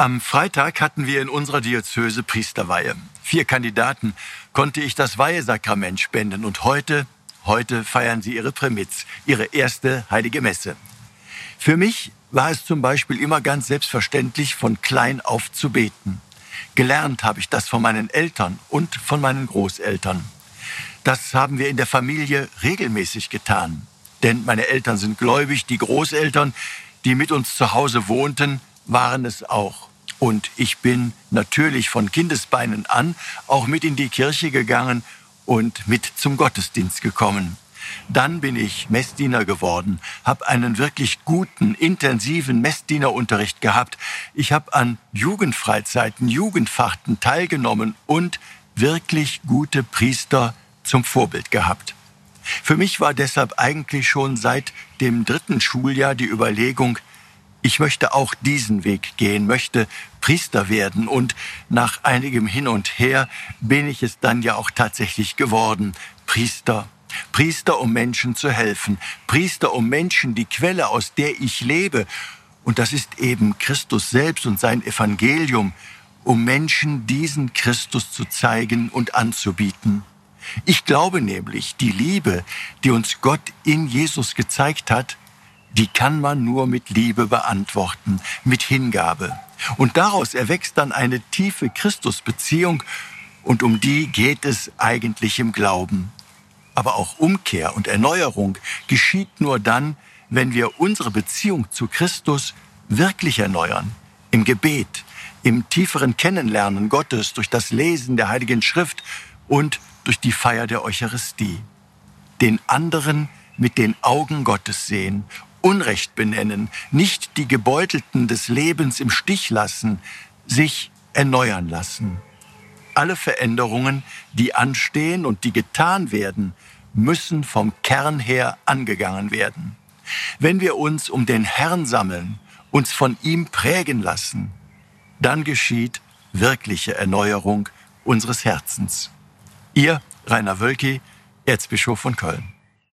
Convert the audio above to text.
Am Freitag hatten wir in unserer Diözese Priesterweihe. Vier Kandidaten konnte ich das Weihesakrament spenden und heute, heute feiern sie ihre Prämitz, ihre erste heilige Messe. Für mich war es zum Beispiel immer ganz selbstverständlich, von klein auf zu beten. Gelernt habe ich das von meinen Eltern und von meinen Großeltern. Das haben wir in der Familie regelmäßig getan. Denn meine Eltern sind gläubig, die Großeltern, die mit uns zu Hause wohnten, waren es auch. Und ich bin natürlich von Kindesbeinen an auch mit in die Kirche gegangen und mit zum Gottesdienst gekommen. Dann bin ich Messdiener geworden, habe einen wirklich guten, intensiven Messdienerunterricht gehabt. Ich habe an Jugendfreizeiten, Jugendfachten teilgenommen und wirklich gute Priester zum Vorbild gehabt. Für mich war deshalb eigentlich schon seit dem dritten Schuljahr die Überlegung, ich möchte auch diesen Weg gehen, möchte Priester werden und nach einigem Hin und Her bin ich es dann ja auch tatsächlich geworden. Priester. Priester, um Menschen zu helfen. Priester, um Menschen die Quelle, aus der ich lebe. Und das ist eben Christus selbst und sein Evangelium, um Menschen diesen Christus zu zeigen und anzubieten. Ich glaube nämlich, die Liebe, die uns Gott in Jesus gezeigt hat, die kann man nur mit Liebe beantworten, mit Hingabe. Und daraus erwächst dann eine tiefe Christusbeziehung und um die geht es eigentlich im Glauben. Aber auch Umkehr und Erneuerung geschieht nur dann, wenn wir unsere Beziehung zu Christus wirklich erneuern. Im Gebet, im tieferen Kennenlernen Gottes durch das Lesen der Heiligen Schrift und durch die Feier der Eucharistie. Den anderen mit den Augen Gottes sehen Unrecht benennen, nicht die Gebeutelten des Lebens im Stich lassen, sich erneuern lassen. Alle Veränderungen, die anstehen und die getan werden, müssen vom Kern her angegangen werden. Wenn wir uns um den Herrn sammeln, uns von ihm prägen lassen, dann geschieht wirkliche Erneuerung unseres Herzens. Ihr Rainer Wölki, Erzbischof von Köln.